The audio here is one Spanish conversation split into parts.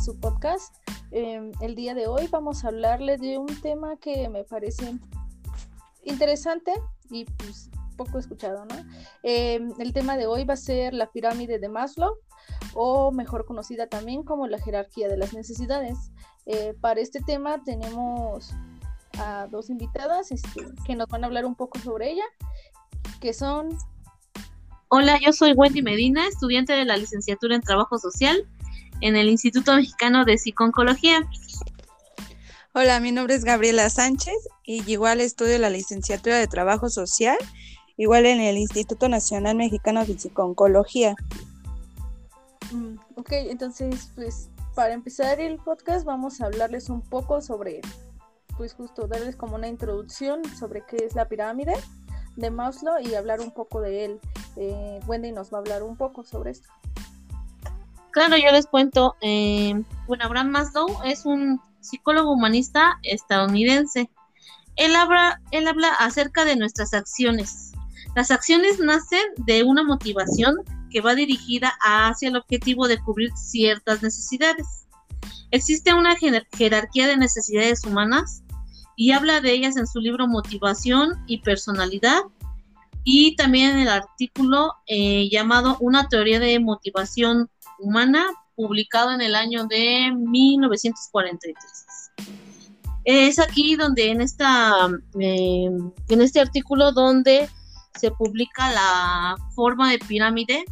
su podcast. Em, el día de hoy vamos a hablarles de un tema que me parece interesante y pues poco escuchado, ¿no? Em, el tema de hoy va a ser la pirámide de Maslow o mejor conocida también como la jerarquía de las necesidades. Eh, para este tema tenemos a dos invitadas este, que nos van a hablar un poco sobre ella, que son... Hola, yo soy Wendy Medina, estudiante de la licenciatura en Trabajo Social en el Instituto Mexicano de Psiconcología. Hola, mi nombre es Gabriela Sánchez y igual estudio la licenciatura de Trabajo Social, igual en el Instituto Nacional Mexicano de Psiconcología. Mm, ok, entonces, pues para empezar el podcast vamos a hablarles un poco sobre, pues justo darles como una introducción sobre qué es la pirámide de Maslow y hablar un poco de él. Eh, Wendy nos va a hablar un poco sobre esto. Claro, yo les cuento. Eh, bueno, Abraham Maslow es un psicólogo humanista estadounidense. Él habla, él habla acerca de nuestras acciones. Las acciones nacen de una motivación que va dirigida hacia el objetivo de cubrir ciertas necesidades. Existe una jerarquía de necesidades humanas y habla de ellas en su libro Motivación y Personalidad y también en el artículo eh, llamado Una teoría de motivación humana, publicado en el año de 1943. Es aquí donde en esta eh, en este artículo donde se publica la forma de pirámide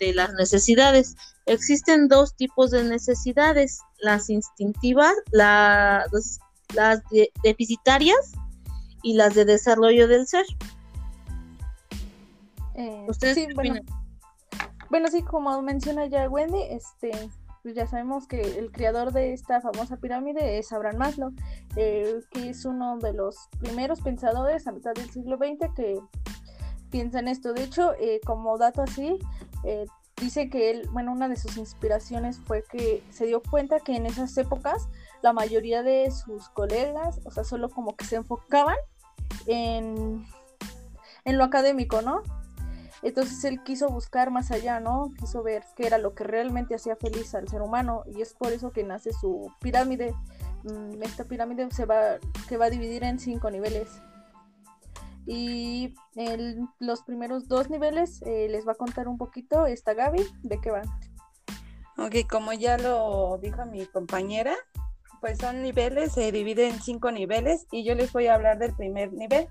de las necesidades. Existen dos tipos de necesidades, las instintivas, las, las deficitarias y las de desarrollo del ser. Eh, ¿Ustedes sí, bueno, bueno, sí, como menciona ya Wendy, este, pues ya sabemos que el creador de esta famosa pirámide es Abraham Maslow, eh, que es uno de los primeros pensadores a mitad del siglo XX que piensa en esto. De hecho, eh, como dato así, eh, dice que él, bueno, una de sus inspiraciones fue que se dio cuenta que en esas épocas la mayoría de sus colegas, o sea, solo como que se enfocaban en, en lo académico, ¿no? Entonces él quiso buscar más allá, ¿no? Quiso ver qué era lo que realmente hacía feliz al ser humano y es por eso que nace su pirámide. Mm, esta pirámide se va, que va a dividir en cinco niveles. Y en los primeros dos niveles eh, les va a contar un poquito esta Gaby de qué van. Ok, como ya lo dijo mi compañera, pues son niveles, se divide en cinco niveles y yo les voy a hablar del primer nivel.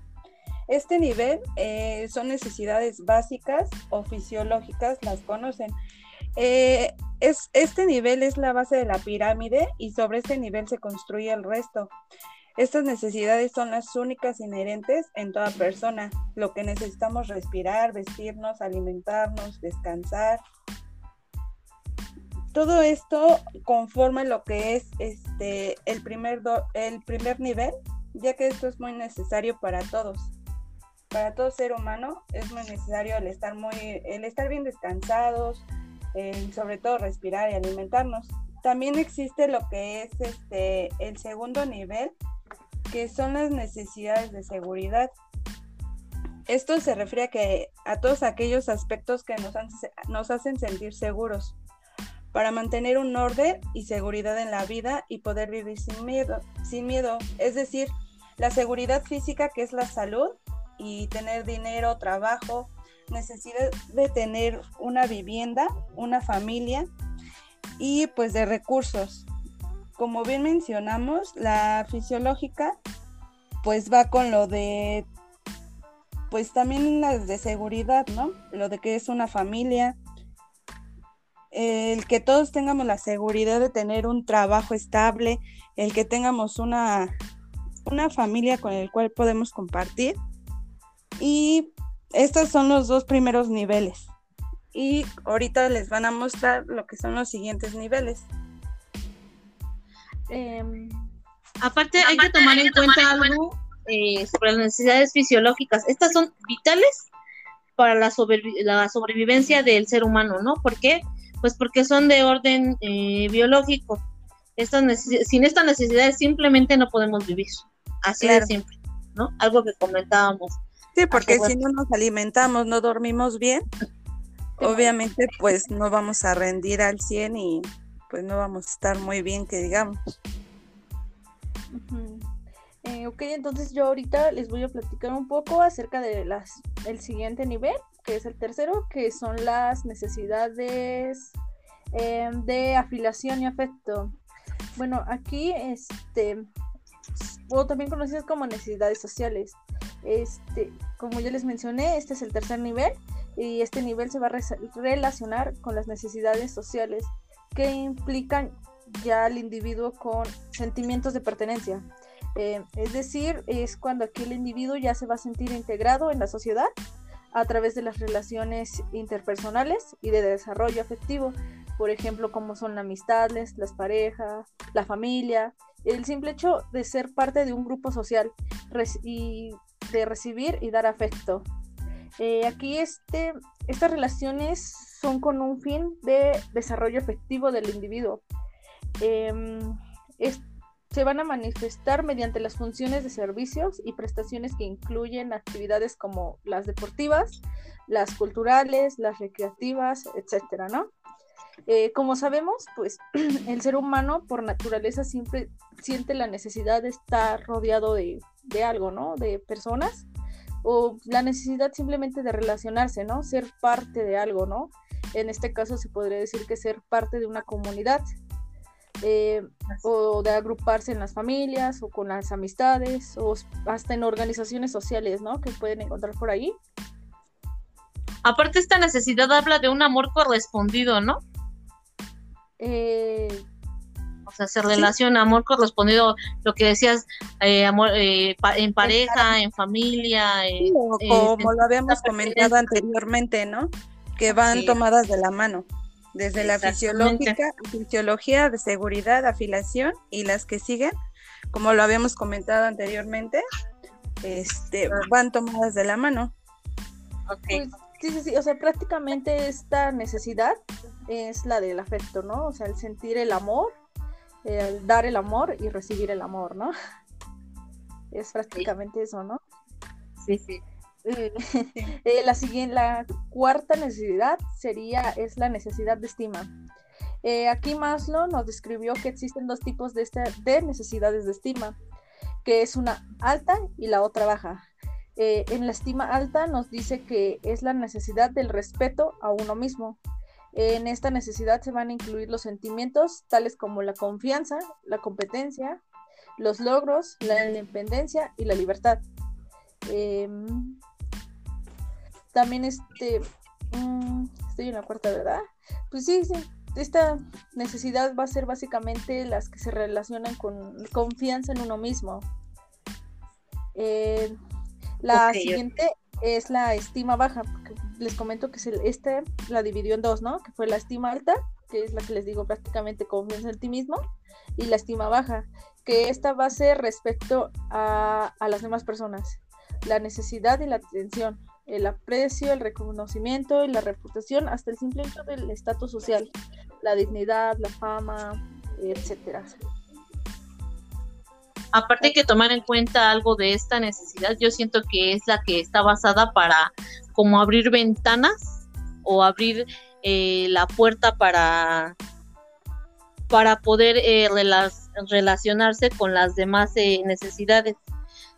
Este nivel eh, son necesidades básicas o fisiológicas, las conocen. Eh, es, este nivel es la base de la pirámide y sobre este nivel se construye el resto. Estas necesidades son las únicas inherentes en toda persona, lo que necesitamos respirar, vestirnos, alimentarnos, descansar. Todo esto conforma lo que es este el primer el primer nivel, ya que esto es muy necesario para todos. Para todo ser humano es muy necesario el estar muy el estar bien descansados, sobre todo respirar y alimentarnos. También existe lo que es este el segundo nivel, que son las necesidades de seguridad. Esto se refiere a, que, a todos aquellos aspectos que nos, nos hacen sentir seguros, para mantener un orden y seguridad en la vida y poder vivir sin miedo, sin miedo. Es decir, la seguridad física que es la salud y tener dinero, trabajo, necesidad de tener una vivienda, una familia y pues de recursos como bien mencionamos, la fisiológica pues va con lo de, pues también las de seguridad, ¿no? Lo de que es una familia, el que todos tengamos la seguridad de tener un trabajo estable, el que tengamos una, una familia con el cual podemos compartir. Y estos son los dos primeros niveles. Y ahorita les van a mostrar lo que son los siguientes niveles. Em, aparte, hay que tomar en cuenta algo eh, sobre las necesidades fisiológicas. Estas son vitales para la, la sobrevivencia del ser humano, ¿no? ¿Por qué? Pues porque son de orden eh, biológico. Estas sin estas necesidades simplemente no podemos vivir. Así de simple, ¿no? Algo que comentábamos. Sí, porque si no nos alimentamos, no dormimos bien, obviamente pues no vamos a rendir al 100 y pues no vamos a estar muy bien, que digamos. Eh, ok, entonces yo ahorita les voy a platicar un poco acerca de las, el siguiente nivel, que es el tercero, que son las necesidades em, de afiliación y afecto. Bueno, aquí, este, o también conocidas como necesidades sociales. Este, como ya les mencioné, este es el tercer nivel y este nivel se va a relacionar con las necesidades sociales que implican ya al individuo con sentimientos de pertenencia. Eh, es decir, es cuando aquí el individuo ya se va a sentir integrado en la sociedad a través de las relaciones interpersonales y de desarrollo afectivo, por ejemplo, como son las amistades, las parejas, la familia, el simple hecho de ser parte de un grupo social y de recibir y dar afecto. Eh, aquí este, estas relaciones son con un fin de desarrollo efectivo del individuo. Em, se van a manifestar mediante las funciones de servicios y prestaciones que incluyen actividades como las deportivas, las culturales, las recreativas, etcétera, ¿no? Eh, como sabemos, pues el ser humano por naturaleza siempre siente la necesidad de estar rodeado de, de algo, ¿no? De personas o la necesidad simplemente de relacionarse, ¿no? Ser parte de algo, ¿no? En este caso se podría decir que ser parte de una comunidad, eh, o de agruparse en las familias o con las amistades o hasta en organizaciones sociales, ¿no? Que pueden encontrar por ahí. Aparte esta necesidad habla de un amor correspondido, ¿no? Eh, o sea, se relaciona amor correspondido, lo que decías, eh, amor en pareja, en familia. como lo habíamos comentado anteriormente, ¿no? Que van tomadas de la mano desde la fisiológica, fisiología de seguridad, afiliación y las que siguen, como lo habíamos comentado anteriormente, este, van tomadas de la mano. Pues, sí, sí, sí, o sea, prácticamente esta necesidad es la del afecto, ¿no? O sea, el sentir el amor, el dar el amor y recibir el amor, ¿no? Es prácticamente eso, ¿no? Sí, sí. Eh, la, siguiente, la cuarta necesidad sería, es la necesidad de estima. Eh, aquí Maslow nos describió que existen dos tipos de, de, necesidades de estima, que es una alta y la otra baja. Eh, en la estima alta nos dice que es la necesidad del respeto a uno mismo. En esta necesidad se van a incluir los sentimientos tales como la confianza, la competencia, los logros, la independencia y la libertad. Em, también este, mm, estoy en la cuarta, ¿verdad? Pues sí, sí, esta necesidad va a ser básicamente las que se relacionan con confianza en uno mismo. Eh, la siguiente es la estima baja. Les comento que este la dividió en dos, ¿no? Que fue la estima alta, que es la que les digo prácticamente confianza en ti mismo, y la estima baja, que esta va a ser respecto a, a las demás personas, la necesidad y la atención el aprecio, el reconocimiento y la reputación, hasta el simple hecho del estatus social, la dignidad, la fama, etcétera. Aparte hay que tomar en cuenta algo de esta necesidad, yo siento que es la que está basada para como abrir ventanas o abrir eh, la puerta para para poder eh, relacionarse con las demás eh, necesidades.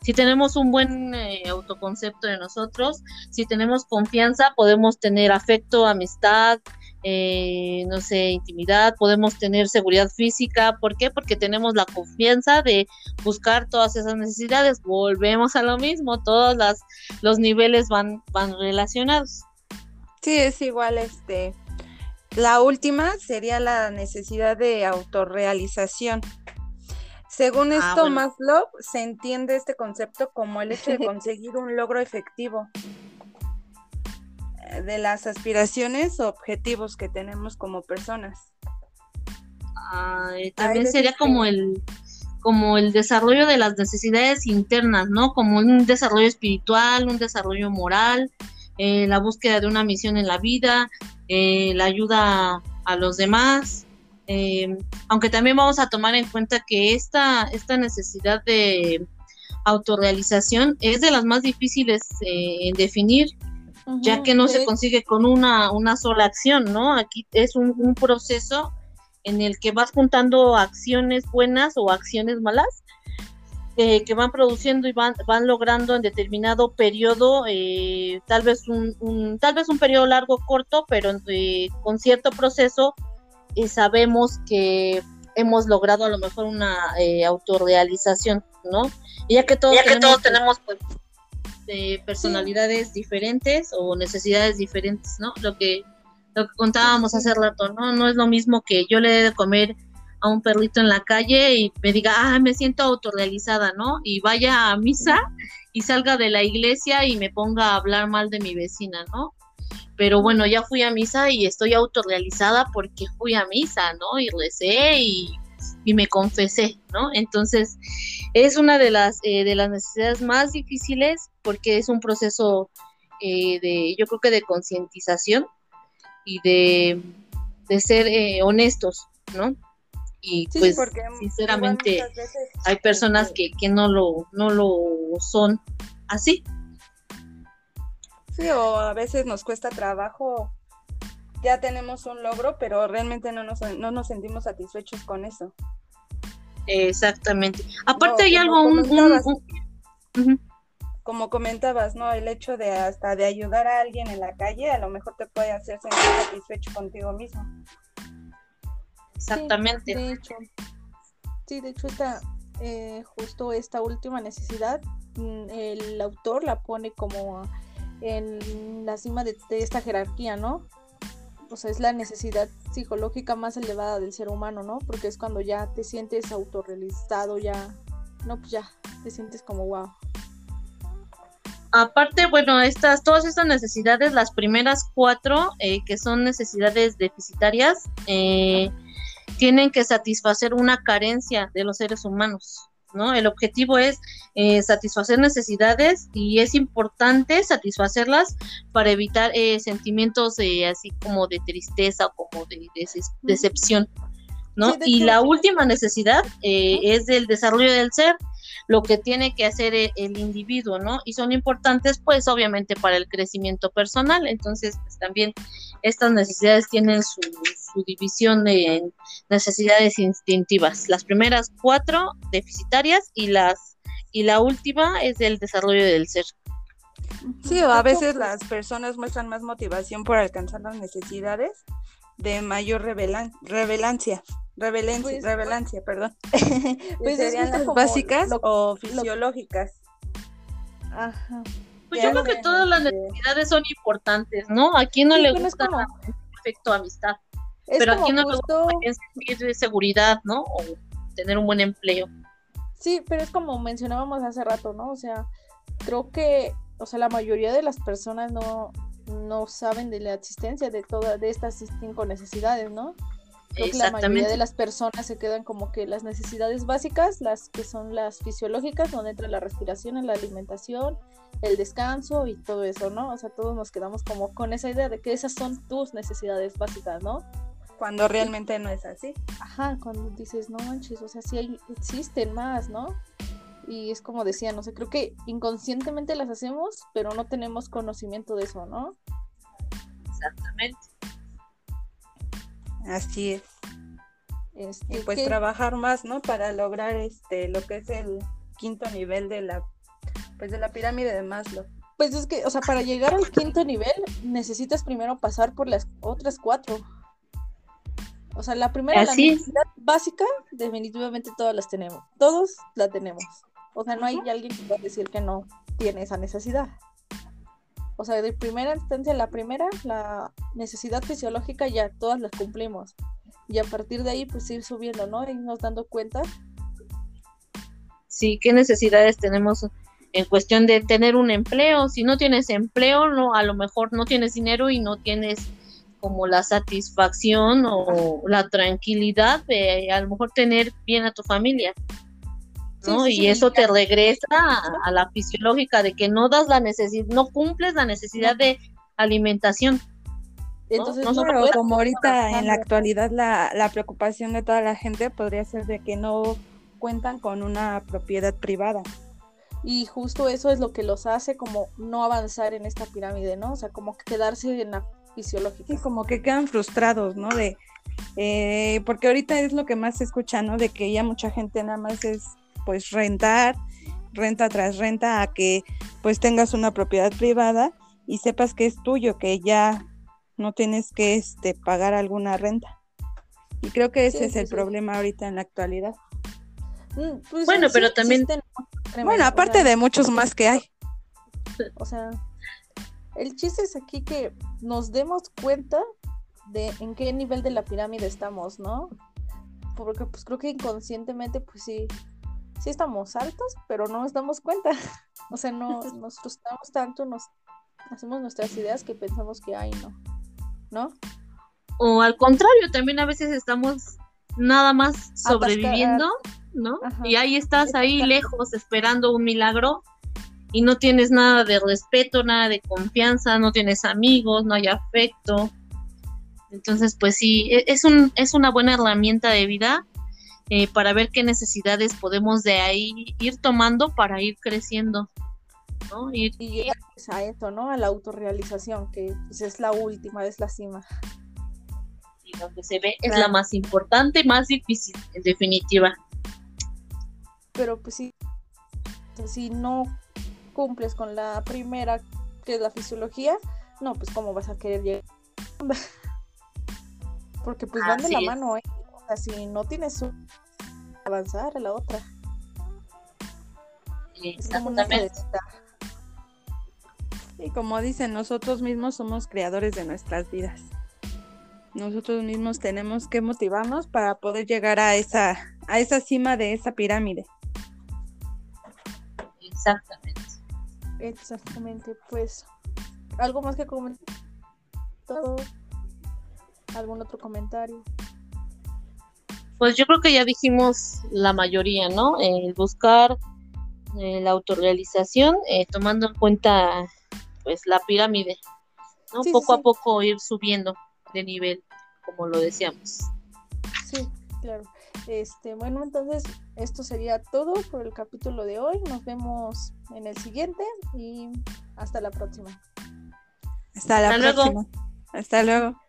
Si tenemos un buen eh, autoconcepto de nosotros, si tenemos confianza, podemos tener afecto, amistad, eh, no sé, intimidad, podemos tener seguridad física. ¿Por qué? Porque tenemos la confianza de buscar todas esas necesidades. Volvemos a lo mismo, todos las, los niveles van, van relacionados. Sí, es igual, este. La última sería la necesidad de autorrealización. Según ah, esto, Maslow se entiende este concepto como el hecho de conseguir un logro efectivo de las aspiraciones o objetivos que tenemos como personas. también sería como el como el desarrollo de las necesidades internas, ¿no? Como un desarrollo espiritual, un desarrollo moral, eh, la búsqueda de una misión en la vida, eh, la ayuda a los demás, eh, aunque también vamos a tomar en cuenta que esta, esta necesidad de autorrealización es de las más difíciles eh, en definir, ya que no se consigue con una, una sola acción, ¿no? Aquí es un, proceso en el que vas juntando acciones buenas o acciones malas eh, que van produciendo y van, van logrando en determinado periodo, eh, tal vez un, tal vez un periodo largo o corto, pero eh, con cierto proceso sabemos que hemos logrado a lo mejor una autorrealización, ¿no? Y ya que todos ya tenemos, que todos tenemos pues, personalidades diferentes o necesidades diferentes, ¿no? Lo que lo que contábamos hace rato, ¿no? No es lo mismo que yo le dé de comer a un perrito en la calle y me diga, ah, me siento autorrealizada, ¿no? Y vaya a misa y salga de la iglesia y me ponga a hablar mal de mi vecina, ¿no? Pero bueno, ya fui a misa y estoy autorrealizada porque fui a misa, ¿no? Y recé y, y me confesé, ¿no? Entonces, es una de las, eh, de las necesidades más difíciles porque es un proceso eh, de, yo creo que de concientización y de, de ser eh, honestos, ¿no? y pues sinceramente hay personas que, que no lo no lo son así sí o a veces nos cuesta trabajo ya tenemos un logro pero realmente no nos, no nos sentimos satisfechos con eso exactamente. Aparte hay algo un, como comentabas no el hecho de hasta de ayudar a alguien en la calle a lo mejor te puede hacer sentir satisfecho contigo mismo. Exactamente. Sí, de hecho, sí, de hecho esta, eh, justo esta última necesidad, mm, el autor la pone como en la cima de, esta jerarquía, ¿no? O sea, es la necesidad psicológica más elevada del ser humano, ¿no? Porque es cuando ya te sientes autorrealizado, ya, no, pues ya, te sientes como wow. Aparte, bueno, estas, todas estas necesidades, las primeras cuatro, eh, que son necesidades deficitarias, eh, tienen que satisfacer una carencia de los seres humanos. ¿No? El objetivo es eh, satisfacer necesidades y es importante satisfacerlas para evitar eh, sentimientos así como de tristeza o como de, decepción. ¿no? y la última necesidad eh, es del desarrollo del ser, lo que tiene que hacer el, el, individuo, ¿no? Y son importantes, pues, obviamente, para el crecimiento personal. Entonces, pues, también estas necesidades tienen su, división de necesidades instintivas. Las primeras cuatro deficitarias y las y la última es el desarrollo del ser. Sí, a veces las personas muestran más motivación por alcanzar las necesidades de mayor revelancia, revelancia, pues, revelancia, perdón. pues serían las básicas o fisiológicas. Ajá. Pues yo creo que todas las necesidades son importantes, ¿no? A quién no le gusta como... perfecto amistad, pero a quién no le gusta sentir seguridad, ¿no? O tener un buen empleo. Sí, pero es como mencionábamos hace rato, ¿no? O sea, creo que, o sea, la mayoría de las personas no, no saben de la existencia de todas de estas cinco necesidades, ¿no? Creo que la mayoría de las personas se quedan como que las necesidades básicas, las que son las fisiológicas, donde entra la respiración, la alimentación, el descanso y todo eso, ¿no? O sea, todos nos quedamos como con esa idea de que esas son tus necesidades básicas, ¿no? Cuando realmente no es así. Ajá, cuando dices, no manches, o sea, sí hay, existen más, ¿no? Y es como decía, no sé, creo que inconscientemente las hacemos, pero no tenemos conocimiento de eso, ¿no? Exactamente. Así es. Este, y pues trabajar más, ¿no? Para lograr este lo que es el quinto nivel de la pues de la pirámide de Maslow. Pues es que, o sea, para llegar al quinto nivel necesitas primero pasar por las otras cuatro. O sea, la primera, la necesidad básica, definitivamente todas las tenemos. Todos la tenemos. O sea, no hay alguien que pueda decir que no tiene esa necesidad. O sea, de primera instancia, la primera, la necesidad fisiológica, ya todas las cumplimos. Y a partir de ahí, pues ir subiendo, ¿no? Irnos dando cuenta. Sí, qué necesidades tenemos en cuestión de tener un empleo. Si no tienes empleo, no, a lo mejor no tienes dinero y no tienes como la satisfacción o la tranquilidad de a lo mejor tener bien a tu familia. ¿No? y eso te regresa a, la fisiológica de que no das la necesidad, no cumples la necesidad de alimentación. Entonces, como ahorita en la actualidad la, la preocupación de toda la gente podría ser de que no cuentan con una propiedad privada. Y justo eso es lo que los hace como no avanzar en esta pirámide, ¿no? O sea, como quedarse en la fisiológicas. Y como que quedan frustrados, ¿no? De, eh, porque ahorita es lo que más se escucha, ¿no? De que ya mucha gente nada más es pues rentar, renta tras renta, a que pues tengas una propiedad privada y sepas que es tuyo, que ya no tienes que este, pagar alguna renta. Y creo que ese es el problema ahorita en la actualidad. Mm, pues bueno, pero también... Bueno, aparte de muchos más que hay. O sea, el chiste es aquí que nos demos cuenta de en qué nivel de la pirámide estamos, ¿no? Porque pues creo que inconscientemente pues sí, sí estamos altos, pero no nos damos cuenta. O sea, no nos frustramos tanto, nos hacemos nuestras ideas que pensamos que hay, ¿no? ¿No? O al contrario, también a veces estamos nada más sobreviviendo, ¿no? Y ahí estás ahí lejos esperando un milagro y no tienes nada de respeto, nada de confianza, no tienes amigos, no hay afecto. Entonces, pues sí, e, es, un, es una buena herramienta de vida eh, para ver qué necesidades podemos de ahí ir tomando para ir creciendo. ¿no? Y llegar pues, a eso, ¿no? A la autorrealización, que pues, es la última, es la cima. Y lo que se ve es la más importante más difícil, en definitiva. Pero pues sí, si no cumples con la primera, que es la fisiología, no, pues cómo vas a querer llegar. Porque pues van de la mano, ¿eh? Sea, si no tienes un avanzar a la otra. Es como una Y como dicen, nosotros mismos somos creadores de nuestras vidas. Nosotros mismos tenemos que motivarnos para poder llegar a esa, a esa cima de esa pirámide. Exactamente. Exactamente, pues, ¿algo más que comentar? ¿Algún otro comentario? Pues yo creo que ya dijimos la mayoría, ¿no? El buscar eh, la autorrealización, eh, tomando en cuenta pues la pirámide, ¿no? poco a poco ir subiendo de nivel, como lo decíamos. Sí, claro. Este, bueno, entonces esto sería todo por el capítulo de hoy. Nos vemos en el siguiente y hasta la próxima. Hasta la próxima. Hasta luego.